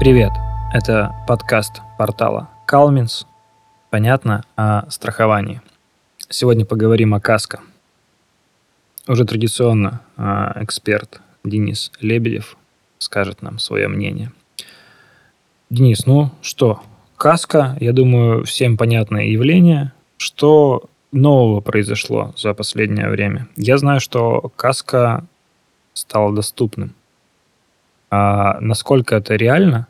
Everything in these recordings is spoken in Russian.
Привет! Это подкаст портала Калминс. Понятно о страховании. Сегодня поговорим о КАСКО. Уже традиционно а, эксперт Денис Лебедев скажет нам свое мнение. Денис, ну что, КАСКО, я думаю, всем понятное явление. Что нового произошло за последнее время? Я знаю, что КАСКО стало доступным. А насколько это реально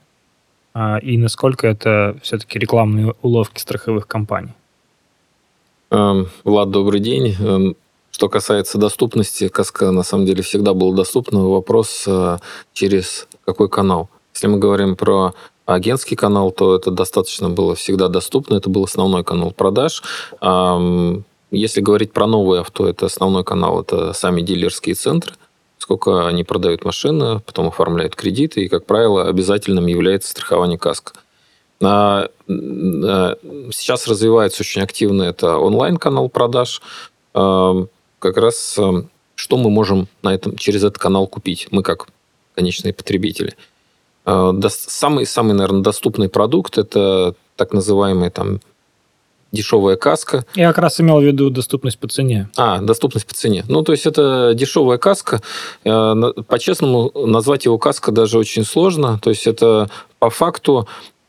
и насколько это все-таки рекламные уловки страховых компаний? Эм, Влад, добрый день. Эм, что касается доступности, Каска на самом деле всегда был доступна. Вопрос, э, через какой канал. Если мы говорим про агентский канал, то это достаточно было всегда доступно. Это был основной канал продаж. Если говорить про новые авто, это основной канал, это сами дилерские центры сколько они продают машины, потом оформляют кредиты, и, как правило, обязательным является страхование каска. А, а, сейчас развивается очень активно это онлайн-канал продаж. А, как раз что мы можем на этом, через этот канал купить, мы как конечные потребители. Самый, самый, наверное, доступный продукт – это так называемый там дешевая каска. Я как раз имел в виду доступность по цене. А, доступность по цене. Ну, то есть это дешевая каска. Э, по-честному, назвать его каска даже очень сложно. То есть это по факту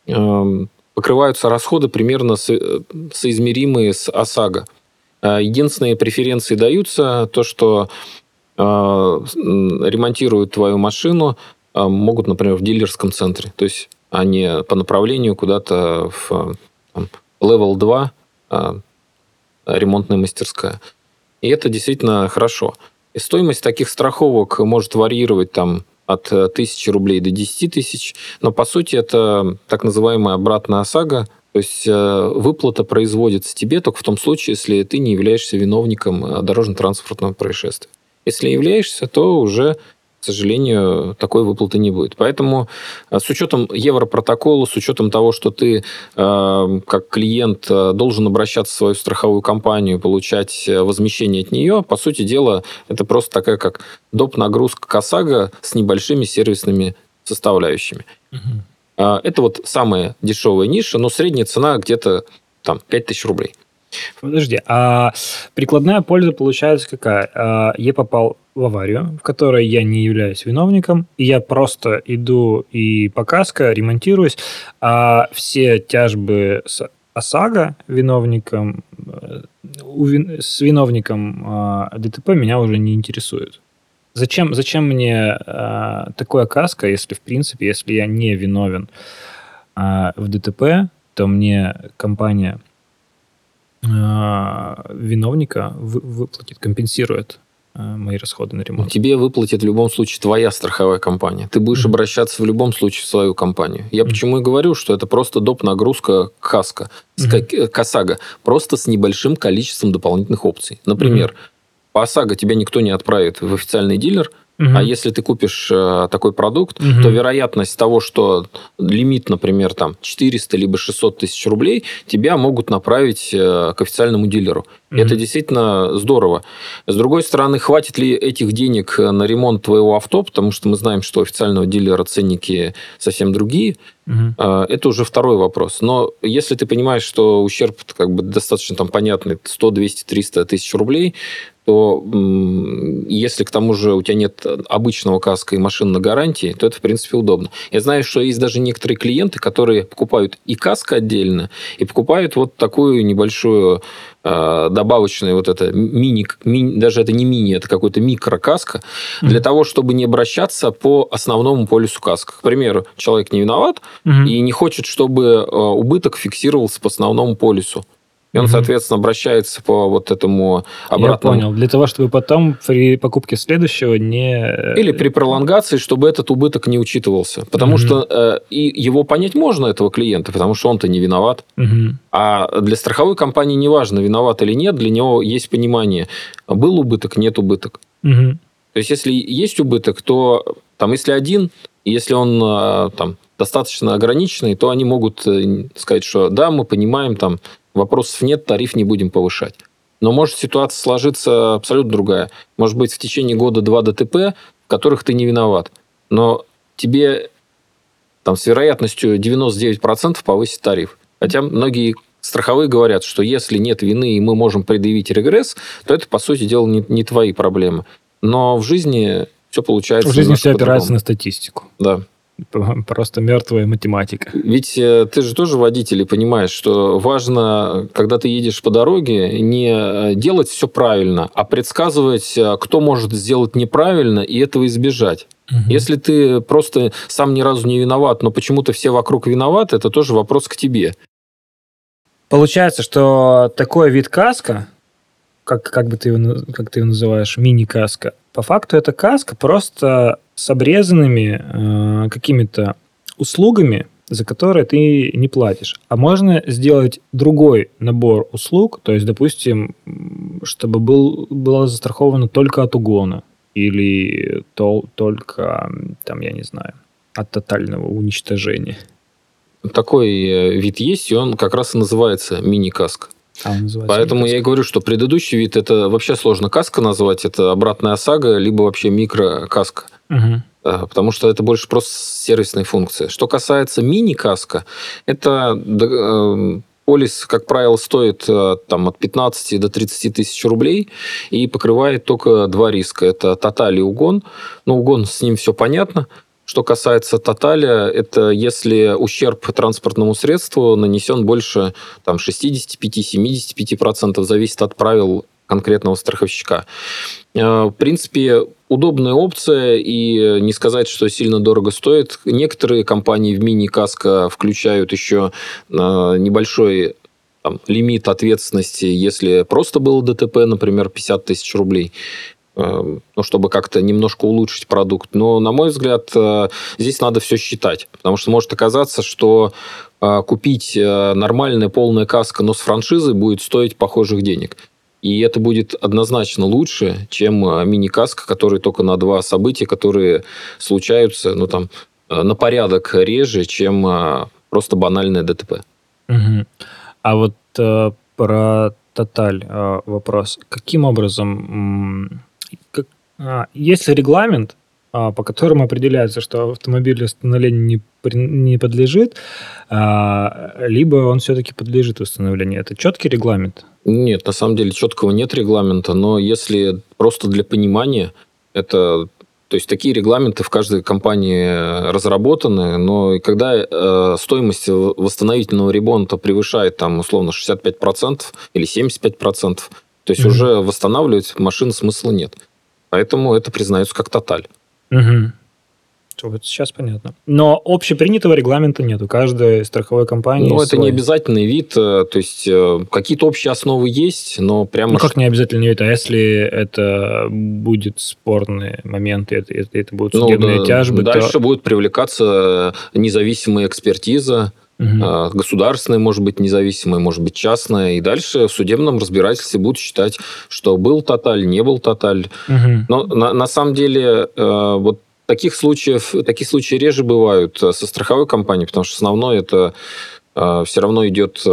эм, покрываются расходы примерно соизмеримые с ОСАГО. Э, единственные преференции даются то, что э, ремонтируют твою машину, могут, например, в дилерском центре. То есть они по направлению куда-то в там, Level 2 а, ремонтная мастерская. И это действительно хорошо. И стоимость таких страховок может варьировать там от э, тысячи рублей до 10 тысяч, но по сути это так называемая обратная ОСАГО, то есть э, выплата производится тебе только в том случае, если ты не являешься виновником э, дорожно-транспортного происшествия. Если являешься, то уже к сожалению, такой выплаты не будет. Поэтому э, с учетом Европротокола, с учетом того, что ты э, как клиент э, должен обращаться в свою страховую компанию, получать возмещение от нее, по сути дела, это просто такая как доп. нагрузка КОСАГО с небольшими сервисными составляющими. Угу. Это вот самая дешевая ниша, но средняя цена где-то там 5000 рублей. Подожди, а прикладная польза получается какая? Я попал в аварию, в которой я не являюсь виновником, и я просто иду и по каско ремонтируюсь, а все тяжбы с ОСАГО виновником, э, с виновником а, ДТП меня уже не интересуют. Зачем, зачем мне а, такое каско, если, в принципе, если я не виновен а, в ДТП, то мне компания виновника выплатит, компенсирует Э, мои расходы на ремонт. Тебе выплатит в любом случае твоя страховая компания. Ты будешь mm-hmm. обращаться в любом случае в свою компанию. Я mm-hmm. почему и говорю, что это просто доп. нагрузка каска, mm-hmm. КОСАГО, просто с небольшим количеством дополнительных опций. Например, mm-hmm. по ОСАГО тебя никто не отправит в официальный дилер, Угу. А если ты купишь э, такой продукт, угу. то вероятность того, что лимит, например, там 400 либо 600 тысяч рублей, тебя могут направить э, к официальному дилеру. Угу. Это действительно здорово. С другой стороны, хватит ли этих денег на ремонт твоего авто, потому что мы знаем, что у официального дилера ценники совсем другие. Угу. Это уже второй вопрос. Но если ты понимаешь, что ущерб как бы достаточно там понятный, 100, 200, 300 тысяч рублей, то если к тому же у тебя нет обычного каска и машин на гарантии, то это, в принципе, удобно. Я знаю, что есть даже некоторые клиенты, которые покупают и каска отдельно, и покупают вот такую небольшую э, добавочную вот это мини, мини, даже это не мини, это какой-то микрокаска, mm-hmm. для того, чтобы не обращаться по основному полюсу каска. К примеру, человек не виноват mm-hmm. и не хочет, чтобы э, убыток фиксировался по основному полюсу. И он, соответственно, обращается по вот этому обратному... Я понял. Для того, чтобы потом при покупке следующего не... Э, Или при пролонгации, чтобы этот убыток не учитывался. Потому угу. что э, и его понять можно, этого клиента, потому что он-то не виноват. Угу. А для страховой компании не важно, виноват или нет, для него есть понимание, был убыток, нет убыток. Угу. То есть, если есть убыток, то там, если один, если он э, там, достаточно ограниченный, то они могут э, сказать, что да, мы понимаем, там, Вопросов нет, тариф не будем повышать. Но может ситуация сложиться абсолютно другая. Может быть, в течение года два ДТП, в которых ты не виноват. Но тебе там, с вероятностью 99% повысить тариф. Хотя многие страховые говорят, что если нет вины и мы можем предъявить регресс, то это, по сути дела, не, не твои проблемы. Но в жизни все получается. В жизни все опирается на статистику. Да. Просто мертвая математика. Ведь э, ты же тоже водитель и понимаешь, что важно, когда ты едешь по дороге, не э, делать все правильно, а предсказывать, э, кто может сделать неправильно и этого избежать. Угу. Если ты просто сам ни разу не виноват, но почему-то все вокруг виноваты, это тоже вопрос к тебе. Получается, что такой вид каска, как, как бы ты его, как ты его называешь, мини-каска, по факту это каска просто с обрезанными э, какими-то услугами, за которые ты не платишь. А можно сделать другой набор услуг, то есть, допустим, чтобы был, было застраховано только от угона или то, только, там, я не знаю, от тотального уничтожения. Такой э, вид есть, и он как раз и называется мини-каска. А, Поэтому я и говорю, что предыдущий вид это вообще сложно каска назвать, это обратная ОСАГО, либо вообще микрокаска. Угу. Потому что это больше просто сервисная функция. Что касается мини-каска, это э, полис, как правило, стоит э, там, от 15 до 30 тысяч рублей и покрывает только два риска. Это тоталь и угон. Ну, угон, с ним все понятно. Что касается тоталя, это если ущерб транспортному средству нанесен больше там, 65-75%, зависит от правил конкретного страховщика. Э, в принципе, удобная опция, и не сказать, что сильно дорого стоит. Некоторые компании в мини-каско включают еще э, небольшой там, лимит ответственности, если просто было ДТП, например, 50 тысяч рублей. Эм, ну, чтобы как-то немножко улучшить продукт. Но, на мой взгляд, э, здесь надо все считать, потому что может оказаться, что э, купить э, нормальное полное каско, но с франшизой будет стоить похожих денег. И это будет однозначно лучше, чем мини-каска, который только на два события, которые случаются, ну, там, на порядок реже, чем просто банальное ДТП. Угу. А вот э, про Тоталь э, вопрос. Каким образом как, а, есть регламент, а, по которому определяется, что автомобиль восстановлению не, не подлежит, а, либо он все-таки подлежит восстановлению. Это четкий регламент? Нет, на самом деле четкого нет регламента, но если просто для понимания, это то есть такие регламенты в каждой компании разработаны, но когда э, стоимость восстановительного ремонта превышает там условно 65% или 75%, то есть mm-hmm. уже восстанавливать машину смысла нет. Поэтому это признается как тоталь. Угу. Вот сейчас понятно. Но общепринятого регламента нет у каждой страховой компании. Ну, это не обязательный вид. Э, то есть, э, какие-то общие основы есть, но прямо... Ну, как не обязательный вид? А если это будет спорный момент, это, это, это будут ну судебные ну, да, тяжбы, Дальше то... будет привлекаться независимая экспертиза, Угу. Государственная, может быть, независимая, может быть, частная. И дальше в судебном разбирательстве будут считать, что был тоталь, не был тоталь. Угу. Но на, на самом деле э, вот таких случаев, такие случаи реже бывают э, со страховой компанией, потому что основное это э, все равно идет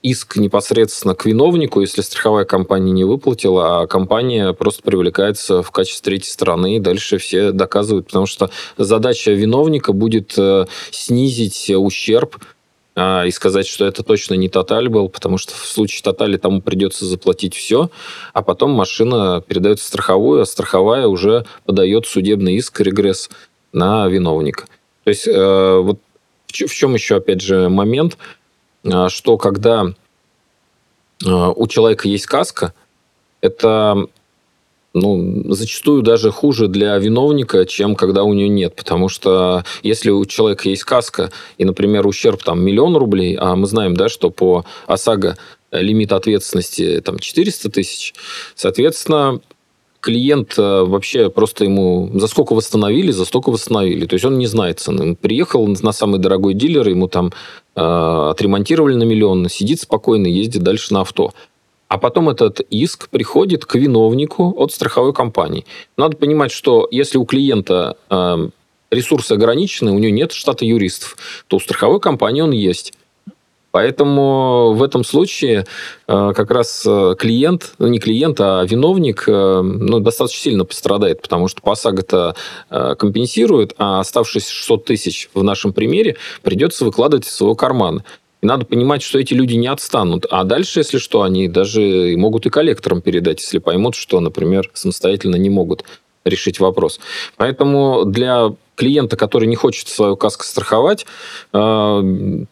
иск непосредственно к виновнику, если страховая компания не выплатила, а компания просто привлекается в качестве третьей стороны, и дальше все доказывают, потому что задача виновника будет э, снизить ущерб а, и сказать, что это точно не тоталь был, потому что в случае тотали тому придется заплатить все, а потом машина передается в страховую, а страховая уже подает судебный иск, регресс на виновника. То есть э, вот в чем еще, опять же, момент – а, что когда а, у человека есть каска, это ну, зачастую даже хуже для виновника, чем когда у нее нет. Потому что если у человека есть каска, и, например, ущерб там миллион рублей, а мы знаем, да, что по ОСАГО лимит ответственности там 400 тысяч, соответственно, клиент э, вообще просто ему за сколько восстановили, за столько восстановили. То есть он не знает цены. Он приехал на самый дорогой дилер, ему там э, отремонтировали на миллион, сидит спокойно, ездит дальше на авто. А потом этот иск приходит к виновнику от страховой компании. Надо понимать, что если у клиента э, ресурсы ограничены, у него нет штата юристов, то у страховой компании он есть. Поэтому в этом случае э, как раз э, клиент, ну не клиент, а виновник э, ну, достаточно сильно пострадает, потому что ПОСАГ это компенсирует, а оставшиеся 600 тысяч в нашем примере придется выкладывать из своего кармана. И надо понимать, что эти люди не отстанут. А дальше, если что, они даже могут и коллекторам передать, если поймут, что, например, самостоятельно не могут решить вопрос. Поэтому для клиента, который не хочет свою каску страховать, э,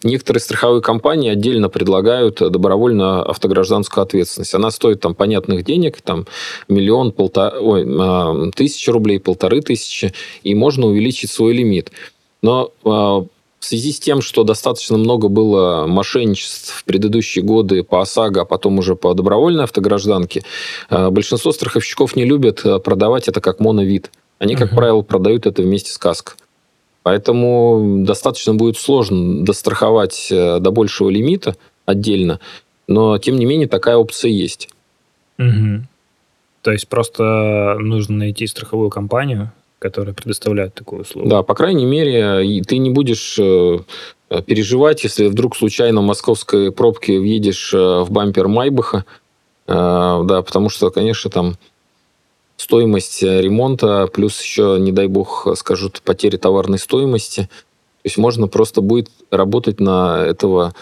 некоторые страховые компании отдельно предлагают добровольно автогражданскую ответственность. Она стоит там понятных денег, там миллион, полтора, ой, э, тысячи рублей, полторы тысячи, и можно увеличить свой лимит. Но э, в связи с тем, что достаточно много было мошенничеств в предыдущие годы по ОСАГО, а потом уже по добровольной автогражданке, большинство страховщиков не любят продавать это как моновид. Они, как uh-huh. правило, продают это вместе с каско. Поэтому достаточно будет сложно достраховать э, до большего лимита отдельно, но тем не менее такая опция есть. Угу. То есть просто нужно найти страховую компанию, которая предоставляет такую услугу. Да, по крайней мере, ты не будешь э, переживать, если вдруг случайно в московской пробке въедешь э, в бампер Майбаха, да, потому что, конечно, там стоимость э, ремонта, плюс еще, не дай бог, скажут, потери товарной стоимости. То есть можно просто будет работать на этого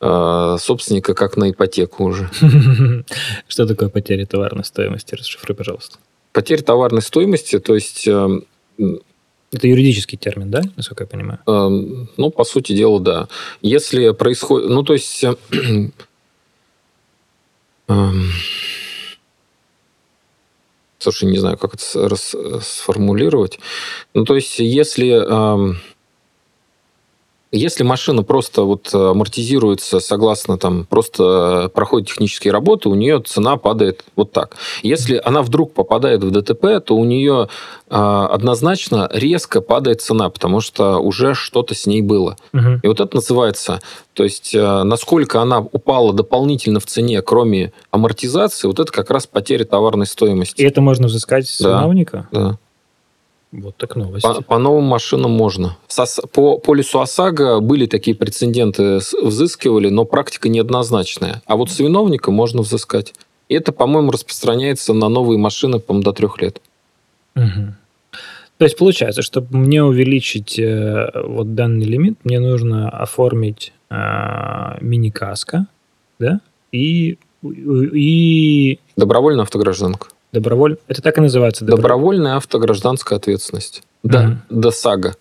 э, собственника как на ипотеку уже. Что такое потеря товарной стоимости? Расшифруй, пожалуйста. Потеря товарной стоимости, то есть... Э, это юридический термин, да, насколько я понимаю? Э, ну, по сути дела, да. Если происходит... Ну, то есть... Э, Слушай, не знаю, как это сформулировать. Ну, то есть, если если машина просто вот э, амортизируется согласно там просто проходит технические работы, у нее цена падает вот так. Если она вдруг попадает в ДТП, то у нее а, однозначно резко падает цена, потому что уже что-то с ней было. Угу. И вот это называется, то есть э, насколько она упала дополнительно в цене, кроме амортизации, вот это как раз потеря товарной стоимости. И это можно взыскать с да, виновника? Да. Вот так новость. По, по новым машинам можно. По полису ОСАГО были такие прецеденты, взыскивали, но практика неоднозначная. А вот с виновника можно взыскать. И это, по-моему, распространяется на новые машины, по-моему, до трех лет. Угу. То есть получается, чтобы мне увеличить э, вот данный лимит, мне нужно оформить э, мини-каско, да, и, и... Добровольная автогражданка. Доброволь... Это так и называется? Добро... Добровольная автогражданская ответственность. Да, mm-hmm. ДОСАГО.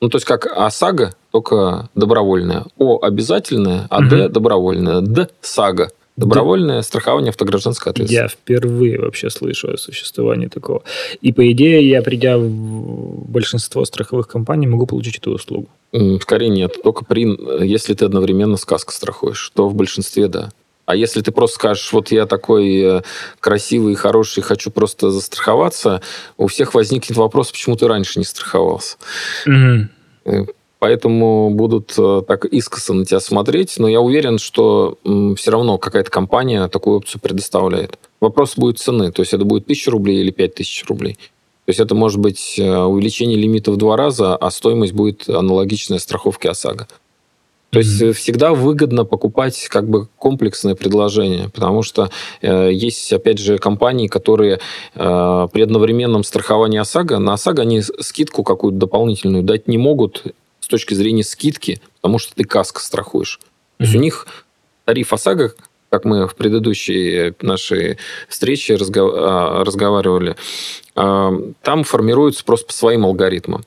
Ну, то есть, как ОСАГО, только добровольная. О обязательная, а Д добровольная. Д САГО. Добровольное да. страхование автогражданской ответственности. Я впервые вообще слышу о существовании такого. И, по идее, я, придя в большинство страховых компаний, могу получить эту услугу. Скорее нет. Только при, если ты одновременно сказку страхуешь, то в большинстве да. А если ты просто скажешь, вот я такой э, красивый и хороший, хочу просто застраховаться, у всех возникнет вопрос, почему ты раньше не страховался. Угу. Поэтому будут э, так искоса на тебя смотреть, но я уверен, что все равно какая-то компания такую опцию предоставляет. Вопрос будет цены, то есть это будет 1000 рублей или 5000 рублей. То есть это может быть увеличение лимита в два раза, а стоимость будет аналогичная страховке ОСАГО. То есть mm-hmm. всегда выгодно покупать как бы комплексное предложение, потому что э, есть, опять же, компании, которые э, при одновременном страховании ОСАГО, на ОСАГО они скидку какую-то дополнительную дать не могут с точки зрения скидки, потому что ты каско страхуешь. Mm-hmm. То есть у них тариф ОСАГО, как мы в предыдущей нашей встрече. А, разговаривали, э, там формируется просто по своим алгоритмам.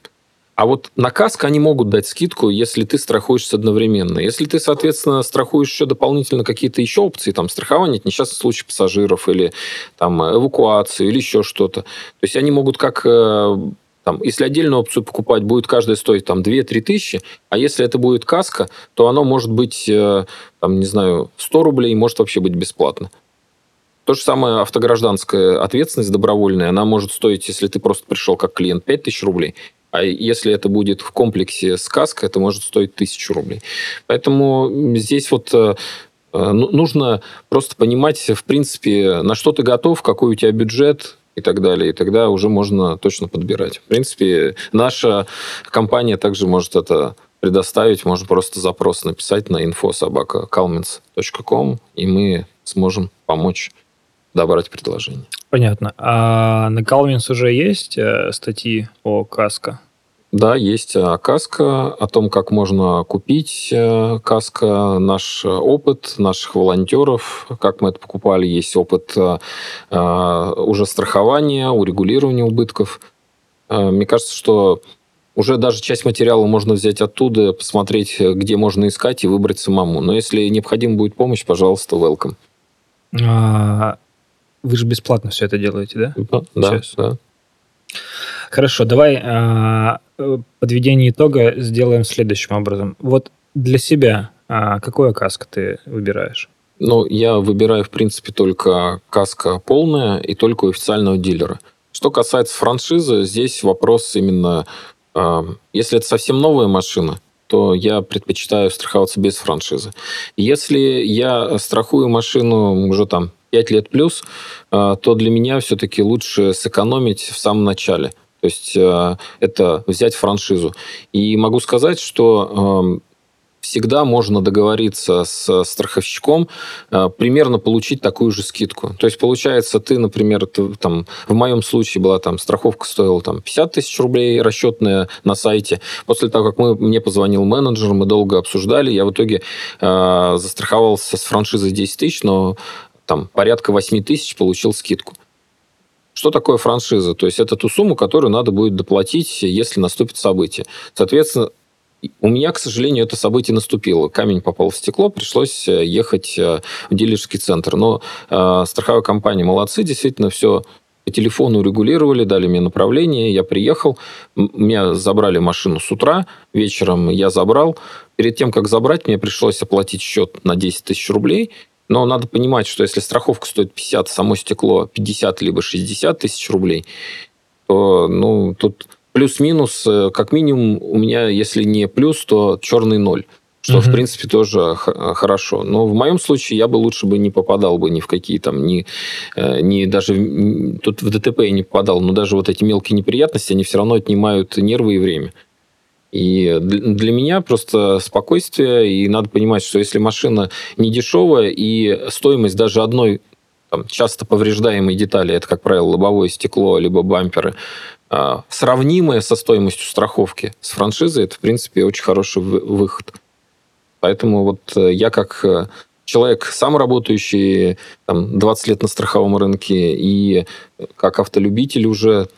А вот на каско они могут дать скидку, если ты страхуешься одновременно. Если ты, соответственно, страхуешь еще дополнительно какие-то еще опции, там, страхование от несчастных случаев пассажиров или там, эвакуацию или еще что-то. То есть они могут как э, там, если отдельную опцию покупать, будет каждая стоить там 2-3 тысячи, а если это будет каска, то оно может быть, э, там, не знаю, 100 рублей, может вообще быть бесплатно. То же самое автогражданская ответственность добровольная, она может стоить, если ты просто пришел как клиент, 5 тысяч рублей, а если это будет в комплексе сказка, это может стоить тысячу рублей. Поэтому здесь вот э, э, ну, нужно просто понимать, в принципе, на что ты готов, какой у тебя бюджет, и так далее. И тогда уже можно точно подбирать. В принципе, наша компания также может это предоставить, можно просто запрос написать на info.sobaka.calmins.com, и мы сможем помочь добрать предложение. Понятно. А на Calmins уже есть э, статьи о каско? Да, есть э, каска, о том, как можно купить э, каска, наш опыт наших волонтеров, как мы это покупали, есть опыт уже страхования, урегулирования убытков. Мне кажется, что уже даже часть материала можно взять оттуда, посмотреть, где можно искать и выбрать самому. Но если необходима будет помощь, пожалуйста, welcome. А, вы же бесплатно все это делаете, да? Да, да. Хорошо, давай а, подведение итога сделаем следующим образом. Вот для себя а, какое ты выбираешь? Ну, я выбираю, в принципе, только каска полная и только у официального дилера. Что касается франшизы, здесь вопрос именно, а, если это совсем новая машина, то я предпочитаю страховаться без франшизы. Если я страхую машину уже там 5 лет плюс, а, то для меня все-таки лучше сэкономить в самом начале. То есть а, это взять франшизу. И могу сказать, что всегда можно договориться с страховщиком, э, примерно получить такую же скидку. То есть, получается, ты, например, ты, там, в моем случае была там страховка стоила там 50 тысяч рублей расчетная на сайте. После того, как мы, мне позвонил менеджер, мы долго обсуждали, я в итоге э, застраховался с франшизой 10 тысяч, но там порядка 8 тысяч получил скидку. Что такое франшиза? То есть это ту сумму, которую надо будет доплатить, если наступит событие. Соответственно, у меня, к сожалению, это событие наступило. Камень попал в стекло, пришлось э, ехать э, в дилерский центр. Но э, страховая компания молодцы, действительно все по телефону регулировали, дали мне направление, я приехал, меня забрали машину с утра, вечером я забрал. Перед тем, как забрать, мне пришлось оплатить счет на 10 тысяч рублей, но надо понимать, что если страховка стоит 50, само стекло 50 либо 60 тысяч рублей, то ну, тут плюс-минус, э, как минимум, у меня, если не плюс, то черный ноль. Что, угу. в принципе, тоже хорошо. Но в моем случае я бы лучше бы не попадал бы ни в какие там, ни, э, ни даже... Тут в ДТП я не попадал, но даже вот эти мелкие неприятности, они все равно отнимают нервы и время. И для меня просто спокойствие, и надо понимать, что если машина не дешевая, и стоимость даже одной там, часто повреждаемой детали, это, как правило, лобовое стекло, либо бамперы, а, сравнимые со стоимостью страховки с франшизой, это, в принципе, очень хороший выход. Поэтому вот э, я как э, человек, сам работающий там, 20 лет на страховом рынке и как автолюбитель уже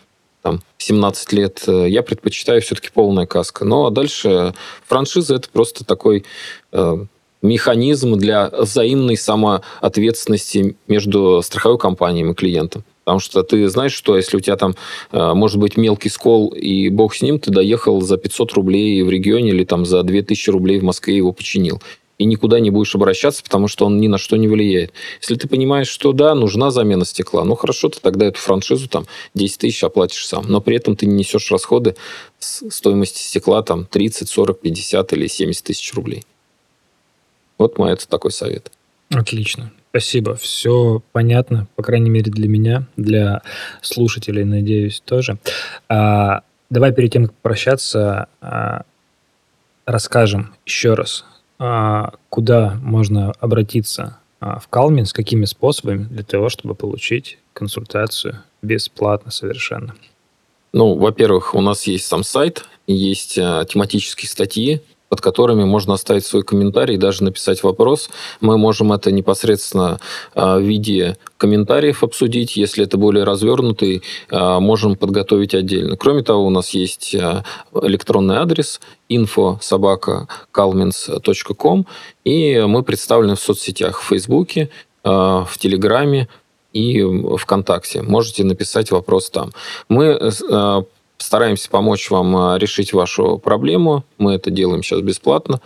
там, 17 лет, э, я предпочитаю все-таки полная каска. Ну, а дальше франшиза – это просто такой э, механизм для взаимной самоответственности между страховой компанией и клиентом. Потому что ты знаешь, что если у тебя там э, может быть мелкий скол, и бог с ним, ты доехал за 500 рублей в регионе или там за 2000 рублей в Москве его починил. И никуда не будешь обращаться, потому что он ни на что не влияет. Если ты понимаешь, что да, нужна замена стекла, ну хорошо, ты тогда эту франшизу там 10 тысяч оплатишь сам. Но при этом ты не несешь расходы с стоимости стекла там 30, 40, 50 или 70 тысяч рублей. Вот мой это такой совет. Отлично. Спасибо. Все понятно, по крайней мере, для меня, для слушателей, надеюсь, тоже. А, давай перед тем, как прощаться, а, расскажем еще раз, куда можно обратиться? А, в Калмин, с какими способами для того, чтобы получить консультацию бесплатно совершенно. Ну, во-первых, у нас есть сам сайт, есть а, тематические статьи, под которыми можно оставить свой комментарий, даже написать вопрос. Мы можем это непосредственно а, в виде комментариев обсудить. Если это более развернутый, а, можем подготовить отдельно. Кроме того, у нас есть а, электронный адрес info собака и мы представлены в соцсетях в Фейсбуке, в Телеграме, и ВКонтакте. Можете написать вопрос там. Мы Стараемся помочь вам а, решить вашу проблему. Мы это делаем сейчас бесплатно.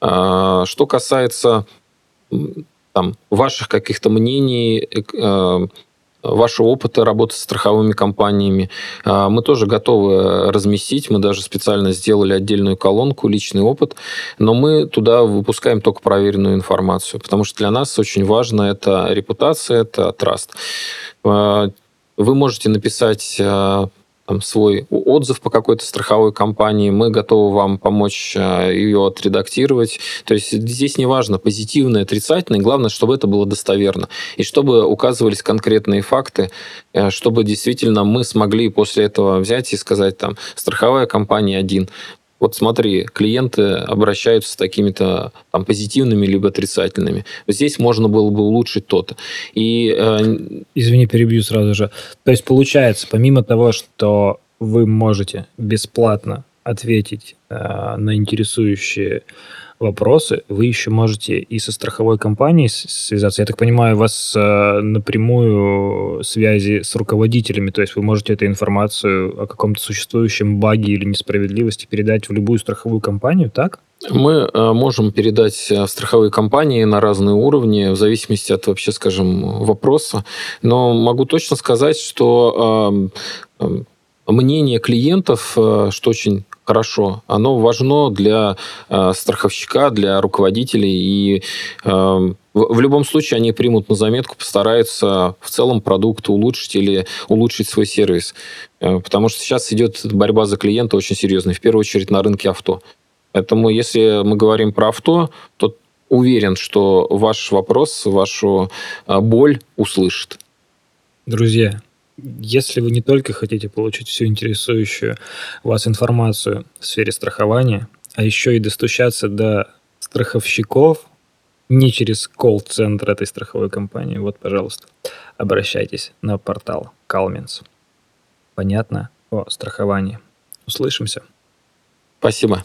А, что касается там, ваших каких-то мнений, э, а, вашего опыта работы с страховыми компаниями. Мы тоже готовы разместить. Мы даже специально сделали отдельную колонку «Личный опыт», но мы туда выпускаем только проверенную информацию, потому что для нас очень важно это репутация, это траст. Вы можете написать там, свой отзыв по какой-то страховой компании, мы готовы вам помочь э, ее отредактировать. То есть здесь не важно, позитивное, отрицательное, главное, чтобы это было достоверно. И чтобы указывались конкретные факты, э, чтобы действительно мы смогли после этого взять и сказать, там, страховая компания один, вот смотри, клиенты обращаются с такими-то там, позитивными либо отрицательными. Здесь можно было бы улучшить то-то. И, э... Извини, перебью сразу же. То есть получается, помимо того, что вы можете бесплатно ответить э, на интересующие вопросы, вы еще можете и со страховой компанией связаться. Я так понимаю, у вас э, напрямую связи с руководителями, то есть вы можете эту информацию о каком-то существующем баге или несправедливости передать в любую страховую компанию, так? Мы э, можем передать э, страховые компании на разные уровни, в зависимости от вообще, скажем, вопроса. Но могу точно сказать, что э, мнение клиентов, э, что очень хорошо, оно важно для э, страховщика, для руководителей, и э, в любом случае они примут на заметку, постараются в целом продукт улучшить или улучшить свой сервис. Потому что сейчас идет борьба за клиента очень серьезная, в первую очередь на рынке авто. Поэтому если мы говорим про авто, то уверен, что ваш вопрос, вашу боль услышит. Друзья, если вы не только хотите получить всю интересующую вас информацию в сфере страхования, а еще и достучаться до страховщиков не через колл-центр этой страховой компании, вот, пожалуйста, обращайтесь на портал Calmins. Понятно о страховании. Услышимся. Спасибо.